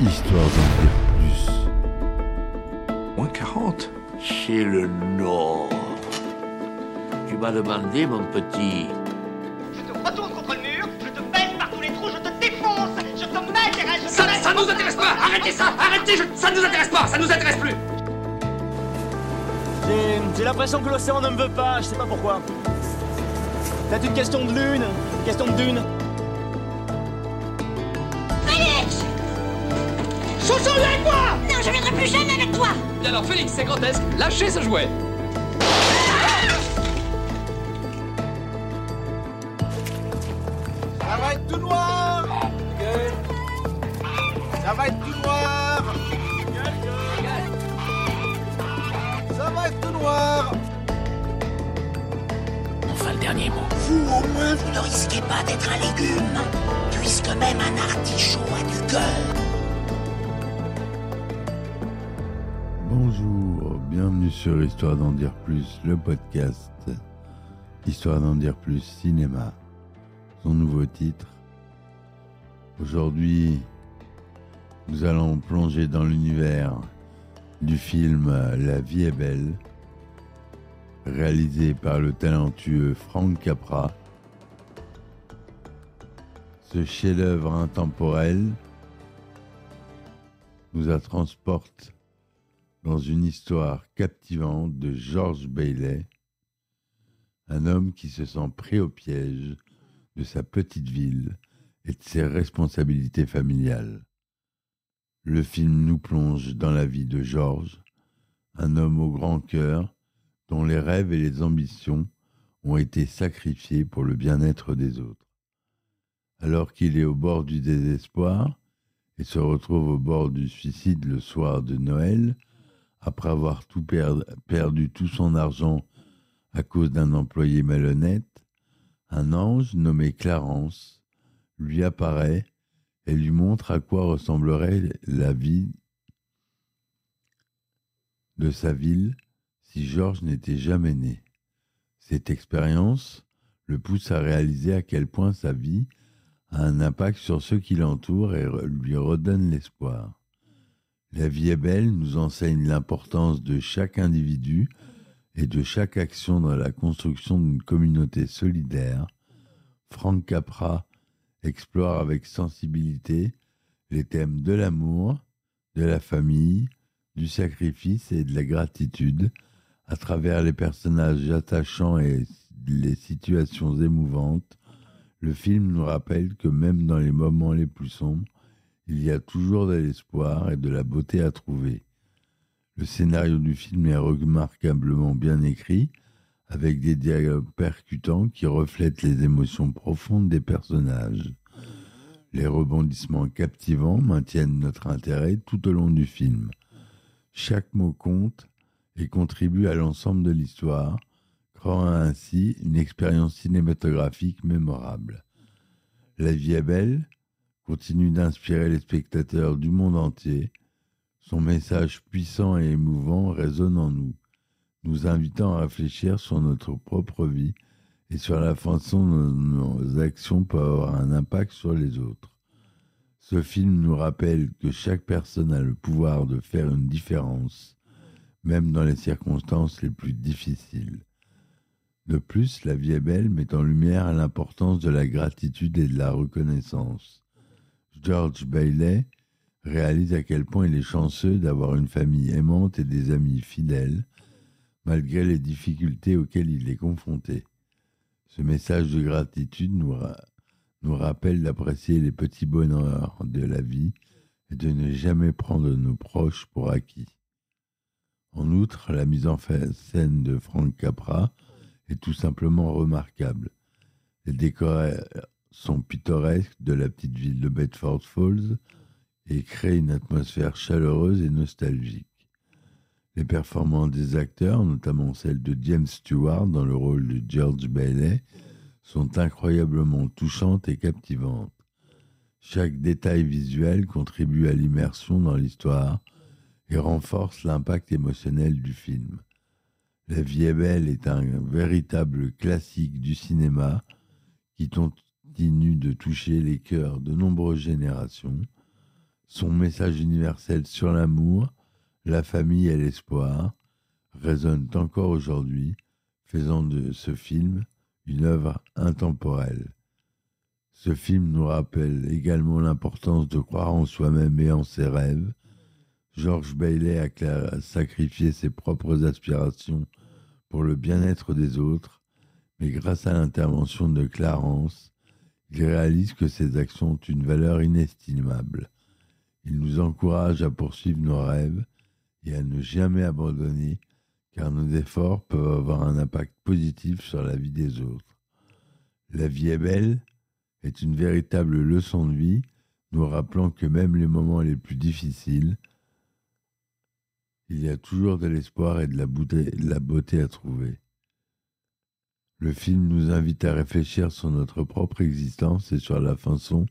histoire d'en dire plus. Moins 40 C'est le Nord. Tu m'as demandé, mon petit. Je te retourne contre le mur, je te baisse par tous les trous, je te défonce, je te mets derrière, je te Ça, ça nous intéresse pas Arrêtez ça Arrêtez je- Ça nous intéresse pas Ça nous intéresse plus J'ai- J'ai l'impression que l'océan ne me veut pas, je sais pas pourquoi. C'est une question de lune, une question de dune. Chouchou, avec moi. Non, je viendrai plus jamais avec toi. Bien alors Félix, c'est grotesque. Lâchez ce jouet. Ça va être tout noir. Ça va être tout noir. Ça va être tout noir. Enfin, le dernier mot. Vous, au moins, vous ne risquez pas d'être un légume, puisque même un artichaut a du cœur. Bonjour, bienvenue sur Histoire d'en dire plus, le podcast Histoire d'en dire plus cinéma. Son nouveau titre. Aujourd'hui, nous allons plonger dans l'univers du film La vie est belle, réalisé par le talentueux Frank Capra. Ce chef-d'œuvre intemporel nous a transporte dans une histoire captivante de George Bailey, un homme qui se sent pris au piège de sa petite ville et de ses responsabilités familiales. Le film nous plonge dans la vie de George, un homme au grand cœur dont les rêves et les ambitions ont été sacrifiés pour le bien-être des autres. Alors qu'il est au bord du désespoir et se retrouve au bord du suicide le soir de Noël, après avoir perdu tout son argent à cause d'un employé malhonnête, un ange nommé Clarence lui apparaît et lui montre à quoi ressemblerait la vie de sa ville si Georges n'était jamais né. Cette expérience le pousse à réaliser à quel point sa vie a un impact sur ceux qui l'entourent et lui redonne l'espoir. La vie est belle nous enseigne l'importance de chaque individu et de chaque action dans la construction d'une communauté solidaire. Frank Capra explore avec sensibilité les thèmes de l'amour, de la famille, du sacrifice et de la gratitude à travers les personnages attachants et les situations émouvantes. Le film nous rappelle que même dans les moments les plus sombres, il y a toujours de l'espoir et de la beauté à trouver. Le scénario du film est remarquablement bien écrit, avec des dialogues percutants qui reflètent les émotions profondes des personnages. Les rebondissements captivants maintiennent notre intérêt tout au long du film. Chaque mot compte et contribue à l'ensemble de l'histoire, créant ainsi une expérience cinématographique mémorable. La vie est belle continue d'inspirer les spectateurs du monde entier. Son message puissant et émouvant résonne en nous, nous invitant à réfléchir sur notre propre vie et sur la façon dont nos actions peuvent avoir un impact sur les autres. Ce film nous rappelle que chaque personne a le pouvoir de faire une différence, même dans les circonstances les plus difficiles. De plus, La vie est belle met en lumière l'importance de la gratitude et de la reconnaissance. George Bailey réalise à quel point il est chanceux d'avoir une famille aimante et des amis fidèles, malgré les difficultés auxquelles il est confronté. Ce message de gratitude nous, ra- nous rappelle d'apprécier les petits bonheurs de la vie et de ne jamais prendre nos proches pour acquis. En outre, la mise en scène de Frank Capra est tout simplement remarquable. Les décors euh, sont pittoresques de la petite ville de Bedford Falls et créent une atmosphère chaleureuse et nostalgique. Les performances des acteurs, notamment celle de James Stewart dans le rôle de George Bailey, sont incroyablement touchantes et captivantes. Chaque détail visuel contribue à l'immersion dans l'histoire et renforce l'impact émotionnel du film. La vie est belle est un véritable classique du cinéma qui continue de toucher les cœurs de nombreuses générations. Son message universel sur l'amour, la famille et l'espoir résonne encore aujourd'hui, faisant de ce film une œuvre intemporelle. Ce film nous rappelle également l'importance de croire en soi-même et en ses rêves. George Bailey a sacrifié ses propres aspirations pour le bien-être des autres, mais grâce à l'intervention de Clarence, il réalise que ses actions ont une valeur inestimable. Il nous encourage à poursuivre nos rêves et à ne jamais abandonner, car nos efforts peuvent avoir un impact positif sur la vie des autres. La vie est belle est une véritable leçon de vie, nous rappelant que même les moments les plus difficiles, il y a toujours de l'espoir et de la, beauté, la beauté à trouver. Le film nous invite à réfléchir sur notre propre existence et sur la façon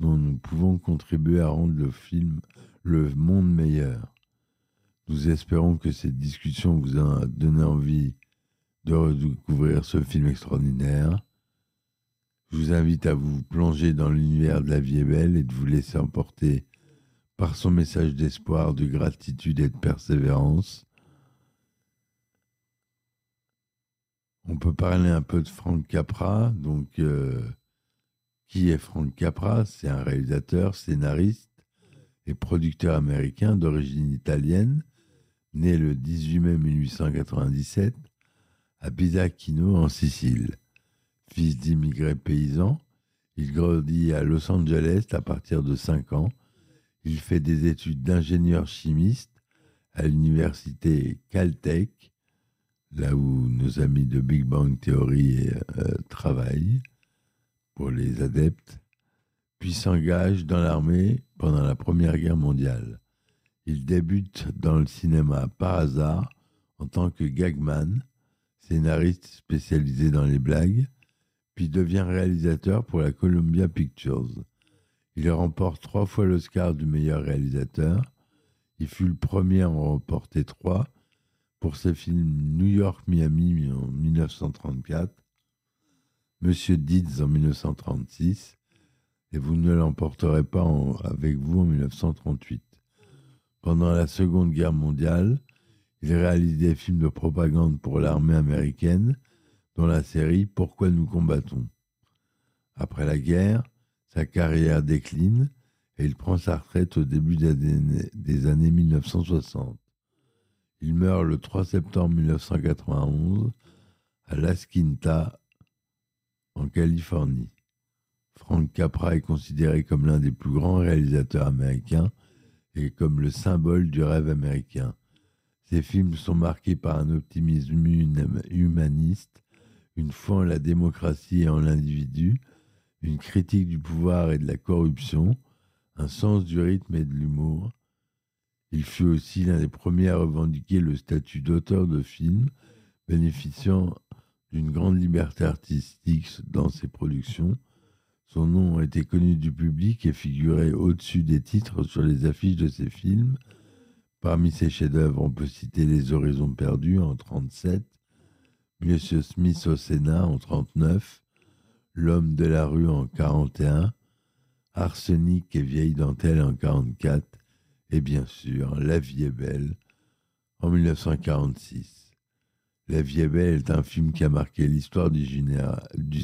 dont nous pouvons contribuer à rendre le film, le monde meilleur. Nous espérons que cette discussion vous a donné envie de redécouvrir ce film extraordinaire. Je vous invite à vous plonger dans l'univers de la vie est belle et de vous laisser emporter par son message d'espoir, de gratitude et de persévérance. On peut parler un peu de Frank Capra. Donc, euh, qui est Frank Capra? C'est un réalisateur, scénariste et producteur américain d'origine italienne, né le 18 mai 1897 à Pisacchino en Sicile. Fils d'immigrés paysans, il grandit à Los Angeles à partir de 5 ans. Il fait des études d'ingénieur chimiste à l'université Caltech, là où nos amis de Big Bang Theory euh, travaillent pour les adeptes, puis s'engage dans l'armée pendant la Première Guerre mondiale. Il débute dans le cinéma par hasard en tant que gagman, scénariste spécialisé dans les blagues, puis devient réalisateur pour la Columbia Pictures. Il remporte trois fois l'Oscar du meilleur réalisateur. Il fut le premier à en remporter trois pour ses films New York-Miami en 1934, Monsieur Deeds en 1936, et Vous ne l'emporterez pas avec vous en 1938. Pendant la Seconde Guerre mondiale, il réalise des films de propagande pour l'armée américaine, dans la série Pourquoi nous combattons? Après la guerre, sa carrière décline et il prend sa retraite au début des années 1960. Il meurt le 3 septembre 1991 à Las Quinta, en Californie. Frank Capra est considéré comme l'un des plus grands réalisateurs américains et comme le symbole du rêve américain. Ses films sont marqués par un optimisme humaniste, une foi en la démocratie et en l'individu, une critique du pouvoir et de la corruption, un sens du rythme et de l'humour. Il fut aussi l'un des premiers à revendiquer le statut d'auteur de film, bénéficiant d'une grande liberté artistique dans ses productions. Son nom été connu du public et figurait au-dessus des titres sur les affiches de ses films. Parmi ses chefs-d'œuvre, on peut citer Les Horizons perdus en 37, Monsieur Smith au Sénat en 39, L'homme de la rue en 41, Arsenic et vieille dentelle en 44, et bien sûr La vie est belle en 1946. La vie est belle est un film qui a marqué l'histoire du,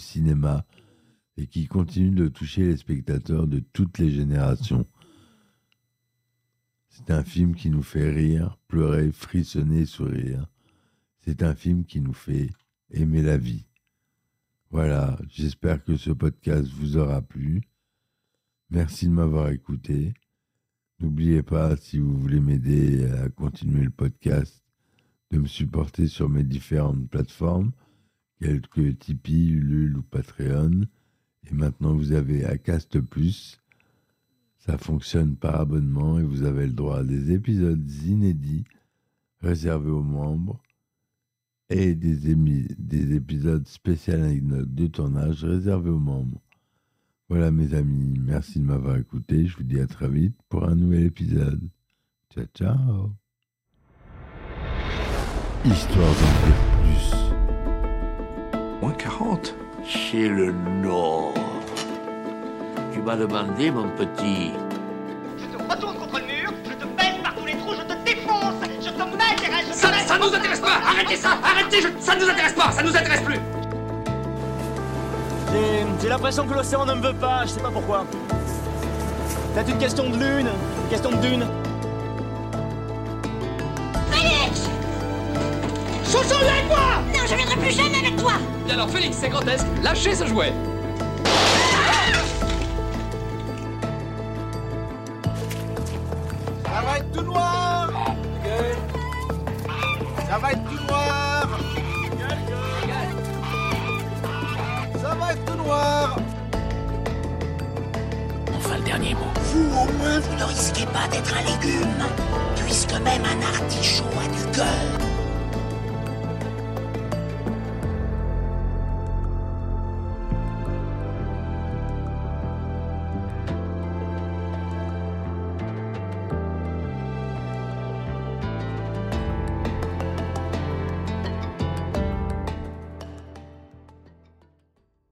cinéma et qui continue de toucher les spectateurs de toutes les générations. C'est un film qui nous fait rire, pleurer, frissonner, sourire. C'est un film qui nous fait aimer la vie. Voilà, j'espère que ce podcast vous aura plu. Merci de m'avoir écouté. N'oubliez pas, si vous voulez m'aider à continuer le podcast, de me supporter sur mes différentes plateformes, quelques Tipeee, Ulule ou Patreon. Et maintenant, vous avez Acast Plus. Ça fonctionne par abonnement et vous avez le droit à des épisodes inédits réservés aux membres et des, des épisodes spéciaux avec notes de tournage réservés aux membres. Voilà mes amis, merci de m'avoir écouté. Je vous dis à très vite pour un nouvel épisode. Ciao ciao. Histoire d'en dire plus. Moins 40 C'est le Nord. Tu m'as demandé, mon petit. Je te retourne contre le mur, je te pèse par tous les trous, je te défonce, je te je te... Ça, ça nous intéresse pas Arrêtez ça Arrêtez je... Ça nous intéresse pas Ça nous intéresse plus j'ai l'impression que l'océan ne me veut pas, je sais pas pourquoi. Peut-être une question de lune, une question de dune. Félix! Viens avec moi! Non, je viendrai plus jamais avec toi! Et alors Félix, c'est grotesque, lâchez ce jouet! Ça va être tout noir! Ça va être tout noir Noir Enfin, le dernier mot. Vous, au moins, vous ne risquez pas d'être un légume, puisque même un artichaut a du cœur.